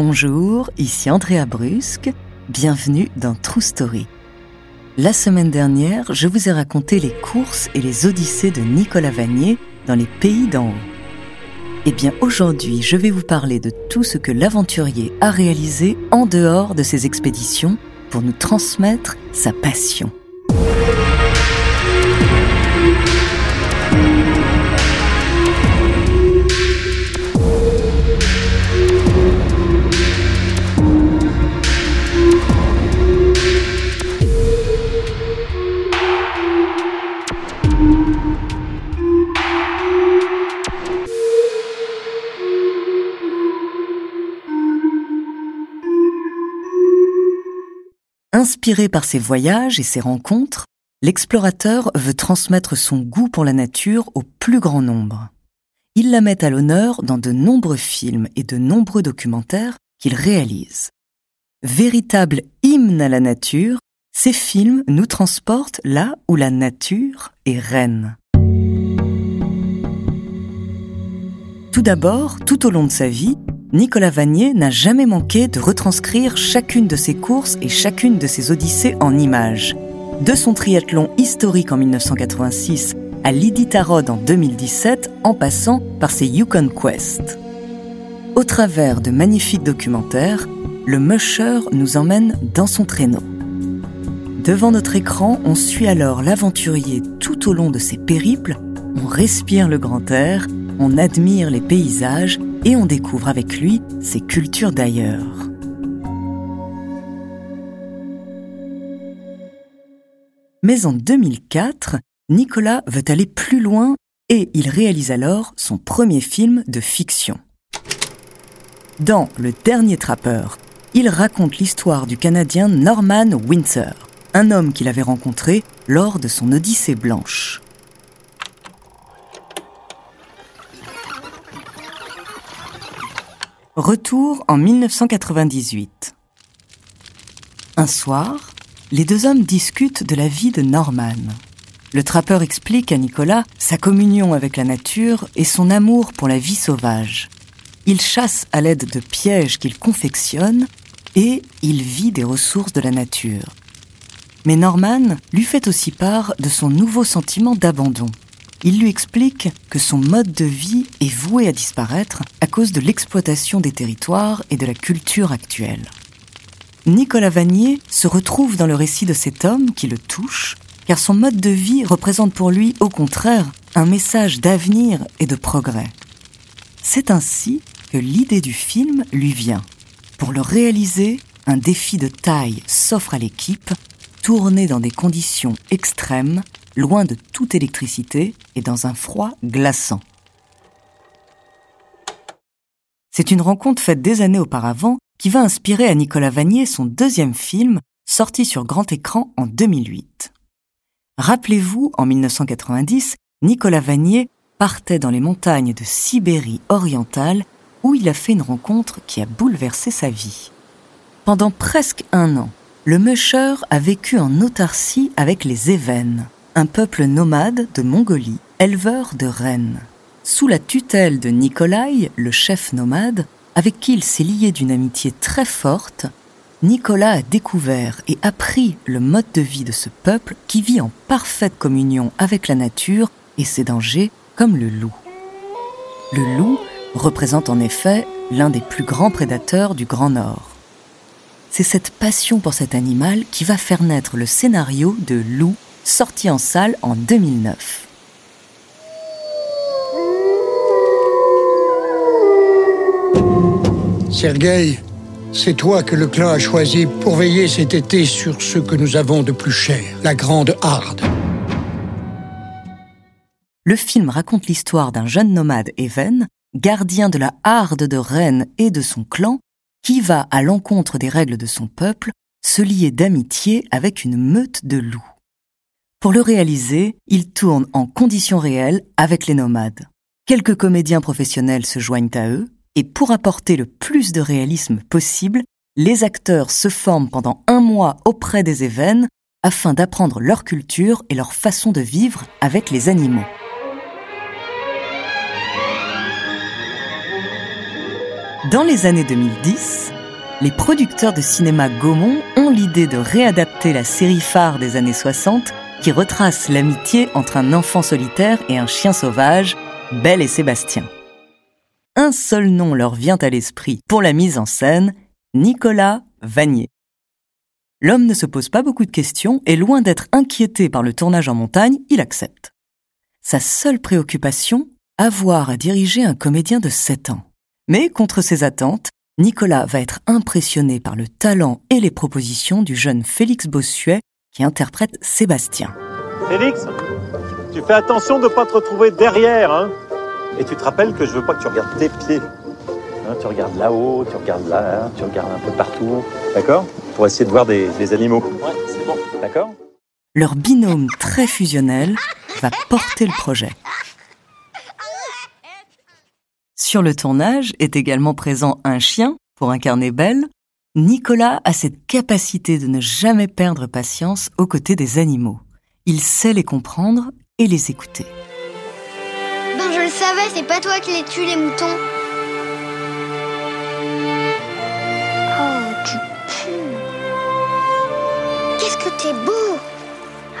Bonjour, ici Andrea Brusque, bienvenue dans True Story. La semaine dernière, je vous ai raconté les courses et les odyssées de Nicolas Vanier dans les pays d'en haut. Eh bien aujourd'hui, je vais vous parler de tout ce que l'aventurier a réalisé en dehors de ses expéditions pour nous transmettre sa passion. Inspiré par ses voyages et ses rencontres, l'explorateur veut transmettre son goût pour la nature au plus grand nombre. Il la met à l'honneur dans de nombreux films et de nombreux documentaires qu'il réalise. Véritable hymne à la nature, ces films nous transportent là où la nature est reine. Tout d'abord, tout au long de sa vie, Nicolas Vanier n'a jamais manqué de retranscrire chacune de ses courses et chacune de ses odyssées en images. De son triathlon historique en 1986 à l'Iditarod en 2017, en passant par ses Yukon Quest. Au travers de magnifiques documentaires, le musher nous emmène dans son traîneau. Devant notre écran, on suit alors l'aventurier tout au long de ses périples, on respire le grand air, on admire les paysages et on découvre avec lui ses cultures d'ailleurs. Mais en 2004, Nicolas veut aller plus loin et il réalise alors son premier film de fiction. Dans Le Dernier Trappeur, il raconte l'histoire du Canadien Norman Windsor, un homme qu'il avait rencontré lors de son Odyssée blanche. Retour en 1998. Un soir, les deux hommes discutent de la vie de Norman. Le trappeur explique à Nicolas sa communion avec la nature et son amour pour la vie sauvage. Il chasse à l'aide de pièges qu'il confectionne et il vit des ressources de la nature. Mais Norman lui fait aussi part de son nouveau sentiment d'abandon. Il lui explique que son mode de vie est voué à disparaître à cause de l'exploitation des territoires et de la culture actuelle. Nicolas Vanier se retrouve dans le récit de cet homme qui le touche, car son mode de vie représente pour lui, au contraire, un message d'avenir et de progrès. C'est ainsi que l'idée du film lui vient. Pour le réaliser, un défi de taille s'offre à l'équipe, tourné dans des conditions extrêmes loin de toute électricité et dans un froid glaçant. C'est une rencontre faite des années auparavant qui va inspirer à Nicolas Vanier son deuxième film, sorti sur grand écran en 2008. Rappelez-vous, en 1990, Nicolas Vanier partait dans les montagnes de Sibérie orientale où il a fait une rencontre qui a bouleversé sa vie. Pendant presque un an, le musher a vécu en autarcie avec les Évènes, un peuple nomade de Mongolie, éleveur de rennes. Sous la tutelle de Nikolai, le chef nomade, avec qui il s'est lié d'une amitié très forte, Nicolas a découvert et appris le mode de vie de ce peuple qui vit en parfaite communion avec la nature et ses dangers comme le loup. Le loup représente en effet l'un des plus grands prédateurs du Grand Nord. C'est cette passion pour cet animal qui va faire naître le scénario de Loup, sorti en salle en 2009. Sergueï, c'est toi que le clan a choisi pour veiller cet été sur ce que nous avons de plus cher, la Grande Harde. Le film raconte l'histoire d'un jeune nomade Even, gardien de la Harde de Rennes et de son clan, qui va à l'encontre des règles de son peuple se lier d'amitié avec une meute de loups. Pour le réaliser, il tourne en conditions réelles avec les nomades. Quelques comédiens professionnels se joignent à eux, et pour apporter le plus de réalisme possible, les acteurs se forment pendant un mois auprès des événements afin d'apprendre leur culture et leur façon de vivre avec les animaux. Dans les années 2010, les producteurs de cinéma Gaumont ont l'idée de réadapter la série phare des années 60 qui retrace l'amitié entre un enfant solitaire et un chien sauvage, Belle et Sébastien. Un seul nom leur vient à l'esprit pour la mise en scène, Nicolas Vanier. L'homme ne se pose pas beaucoup de questions et loin d'être inquiété par le tournage en montagne, il accepte. Sa seule préoccupation, avoir à diriger un comédien de 7 ans. Mais contre ses attentes, Nicolas va être impressionné par le talent et les propositions du jeune Félix Bossuet qui interprète Sébastien. Félix, tu fais attention de ne pas te retrouver derrière, hein Et tu te rappelles que je veux pas que tu regardes tes pieds. Hein, tu regardes là-haut, tu regardes là, tu regardes un peu partout, d'accord? Pour essayer de voir des, des animaux. Ouais, c'est bon, d'accord? Leur binôme très fusionnel va porter le projet. Sur le tournage est également présent un chien pour incarner Belle. Nicolas a cette capacité de ne jamais perdre patience aux côtés des animaux. Il sait les comprendre et les écouter. Ben je le savais, c'est pas toi qui les tues les moutons. Oh, tu pues. Qu'est-ce que t'es beau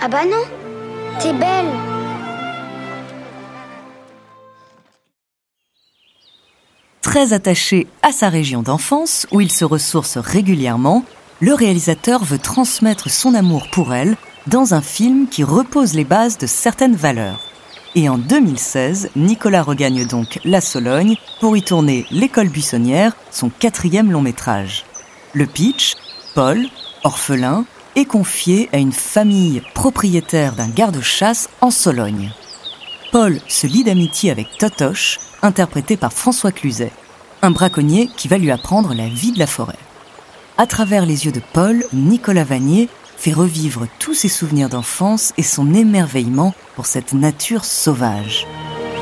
Ah bah non, t'es belle. Très attaché à sa région d'enfance, où il se ressource régulièrement, le réalisateur veut transmettre son amour pour elle dans un film qui repose les bases de certaines valeurs. Et en 2016, Nicolas regagne donc la Sologne pour y tourner L'école buissonnière, son quatrième long métrage. Le pitch, Paul, orphelin, est confié à une famille propriétaire d'un garde-chasse en Sologne. Paul se lie d'amitié avec Totoche, interprété par François Cluzet, un braconnier qui va lui apprendre la vie de la forêt. À travers les yeux de Paul, Nicolas Vanier fait revivre tous ses souvenirs d'enfance et son émerveillement pour cette nature sauvage.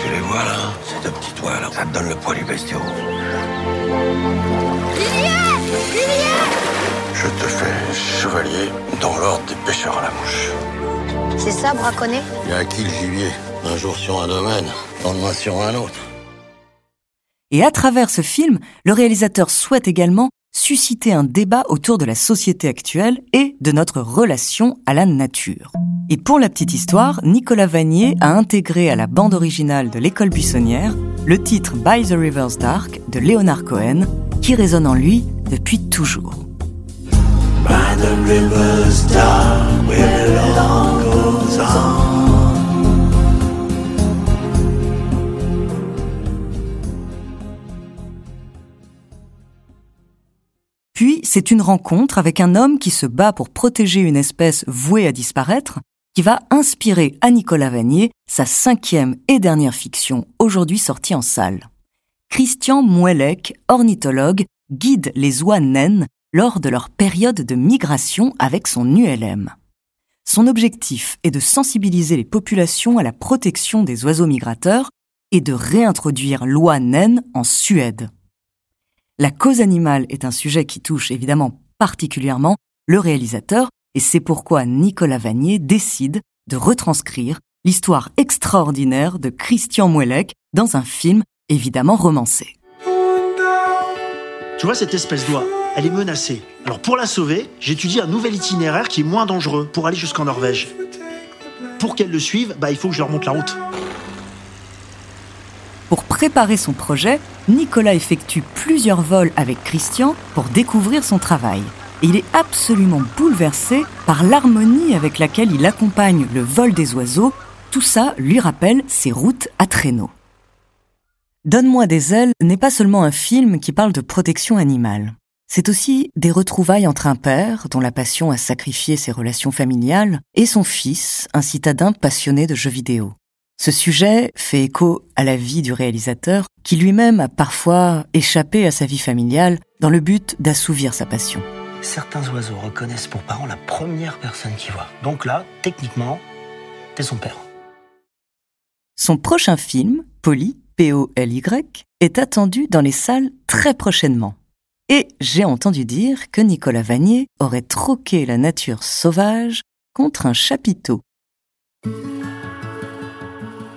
Tu les vois là Ces deux petits toits là, ça te donne le poids du bestiau. Je te fais chevalier dans l'ordre des pêcheurs à la mouche. C'est ça, braconner Il y a acquis le gibier. Un jour sur un domaine, le lendemain sur un autre. Et à travers ce film, le réalisateur souhaite également susciter un débat autour de la société actuelle et de notre relation à la nature. Et pour la petite histoire, Nicolas Vanier a intégré à la bande originale de l'école buissonnière le titre By the River's Dark de Leonard Cohen, qui résonne en lui depuis toujours. By the river's dark, where it all goes on. C'est une rencontre avec un homme qui se bat pour protéger une espèce vouée à disparaître, qui va inspirer à Nicolas Vanier sa cinquième et dernière fiction, aujourd'hui sortie en salle. Christian Mouellec, ornithologue, guide les oies naines lors de leur période de migration avec son ULM. Son objectif est de sensibiliser les populations à la protection des oiseaux migrateurs et de réintroduire l'oie naine en Suède. La cause animale est un sujet qui touche évidemment particulièrement le réalisateur et c'est pourquoi Nicolas Vanier décide de retranscrire l'histoire extraordinaire de Christian Mouellec dans un film évidemment romancé. Tu vois cette espèce d'oie elle est menacée. Alors pour la sauver, j'étudie un nouvel itinéraire qui est moins dangereux pour aller jusqu'en Norvège. Pour qu'elle le suive, bah, il faut que je leur montre la route. Pour préparer son projet, Nicolas effectue plusieurs vols avec Christian pour découvrir son travail. Il est absolument bouleversé par l'harmonie avec laquelle il accompagne le vol des oiseaux. Tout ça lui rappelle ses routes à traîneau. Donne-moi des ailes n'est pas seulement un film qui parle de protection animale. C'est aussi des retrouvailles entre un père, dont la passion a sacrifié ses relations familiales, et son fils, un citadin passionné de jeux vidéo. Ce sujet fait écho à la vie du réalisateur, qui lui-même a parfois échappé à sa vie familiale dans le but d'assouvir sa passion. Certains oiseaux reconnaissent pour parent la première personne qu'ils voient. Donc là, techniquement, t'es son père. Son prochain film, Polly, P-O-L-Y, est attendu dans les salles très prochainement. Et j'ai entendu dire que Nicolas Vanier aurait troqué la nature sauvage contre un chapiteau.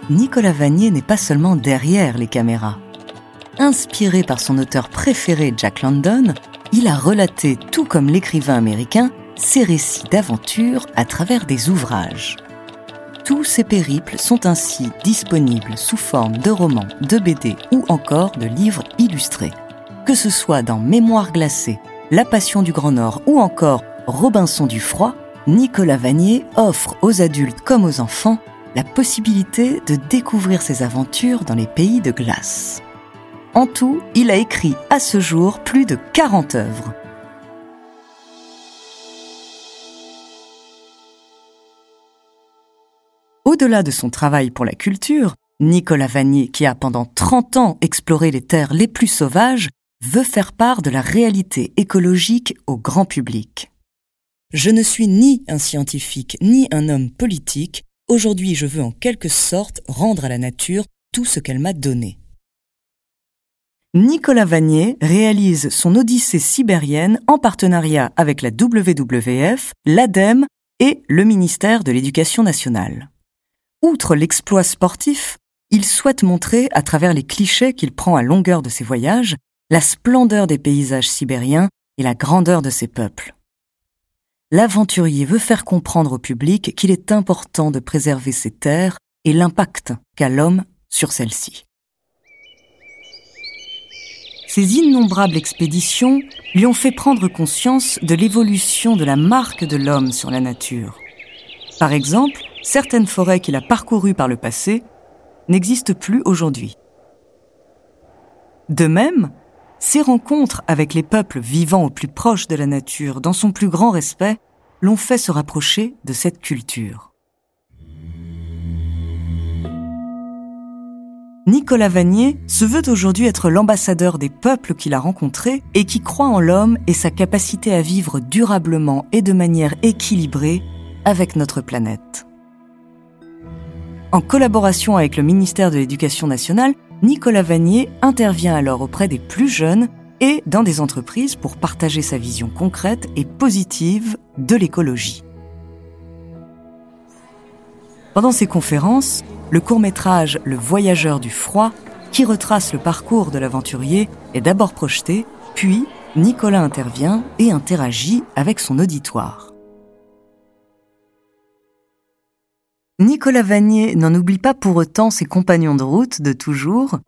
Nicolas Vanier n'est pas seulement derrière les caméras. Inspiré par son auteur préféré Jack London, il a relaté, tout comme l'écrivain américain, ses récits d'aventure à travers des ouvrages. Tous ces périples sont ainsi disponibles sous forme de romans, de BD ou encore de livres illustrés. Que ce soit dans Mémoire glacée, La Passion du Grand Nord ou encore Robinson du Froid, Nicolas Vanier offre aux adultes comme aux enfants la possibilité de découvrir ses aventures dans les pays de glace. En tout, il a écrit à ce jour plus de 40 œuvres. Au-delà de son travail pour la culture, Nicolas Vanier, qui a pendant 30 ans exploré les terres les plus sauvages, veut faire part de la réalité écologique au grand public. Je ne suis ni un scientifique ni un homme politique, aujourd'hui je veux en quelque sorte rendre à la nature tout ce qu'elle m'a donné. Nicolas Vanier réalise son Odyssée sibérienne en partenariat avec la WWF, l'ADEME et le ministère de l'Éducation nationale. Outre l'exploit sportif, il souhaite montrer, à travers les clichés qu'il prend à longueur de ses voyages, la splendeur des paysages sibériens et la grandeur de ses peuples. L'aventurier veut faire comprendre au public qu'il est important de préserver ces terres et l'impact qu'a l'homme sur celles-ci. Ces innombrables expéditions lui ont fait prendre conscience de l'évolution de la marque de l'homme sur la nature. Par exemple, certaines forêts qu'il a parcourues par le passé n'existent plus aujourd'hui. De même, ses rencontres avec les peuples vivant au plus proche de la nature, dans son plus grand respect, l'ont fait se rapprocher de cette culture. Nicolas Vanier se veut aujourd'hui être l'ambassadeur des peuples qu'il a rencontrés et qui croient en l'homme et sa capacité à vivre durablement et de manière équilibrée avec notre planète. En collaboration avec le ministère de l'Éducation nationale, Nicolas Vanier intervient alors auprès des plus jeunes et dans des entreprises pour partager sa vision concrète et positive de l'écologie. Pendant ces conférences, le court-métrage Le Voyageur du froid, qui retrace le parcours de l'aventurier, est d'abord projeté, puis Nicolas intervient et interagit avec son auditoire. Nicolas Vanier n'en oublie pas pour autant ses compagnons de route de toujours.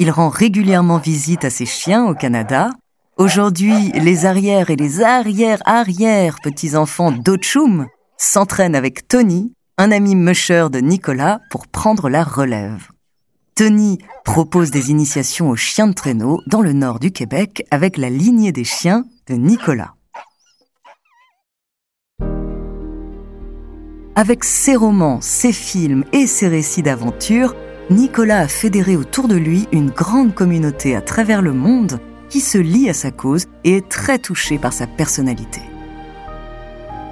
Il rend régulièrement visite à ses chiens au Canada. Aujourd'hui, les arrières et les arrières-arrières petits-enfants d'Ochum s'entraînent avec Tony, un ami musher de Nicolas, pour prendre la relève. Tony propose des initiations aux chiens de traîneau dans le nord du Québec avec la lignée des chiens de Nicolas. Avec ses romans, ses films et ses récits d'aventure, Nicolas a fédéré autour de lui une grande communauté à travers le monde qui se lie à sa cause et est très touchée par sa personnalité.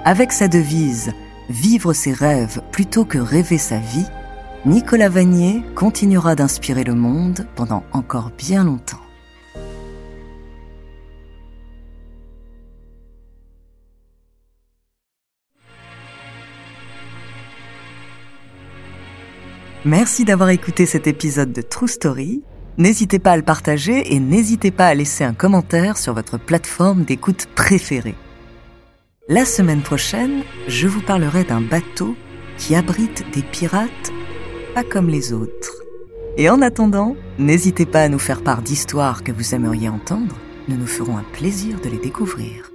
Avec sa devise Vivre ses rêves plutôt que rêver sa vie, Nicolas Vanier continuera d'inspirer le monde pendant encore bien longtemps. Merci d'avoir écouté cet épisode de True Story. N'hésitez pas à le partager et n'hésitez pas à laisser un commentaire sur votre plateforme d'écoute préférée. La semaine prochaine, je vous parlerai d'un bateau qui abrite des pirates pas comme les autres. Et en attendant, n'hésitez pas à nous faire part d'histoires que vous aimeriez entendre. Nous nous ferons un plaisir de les découvrir.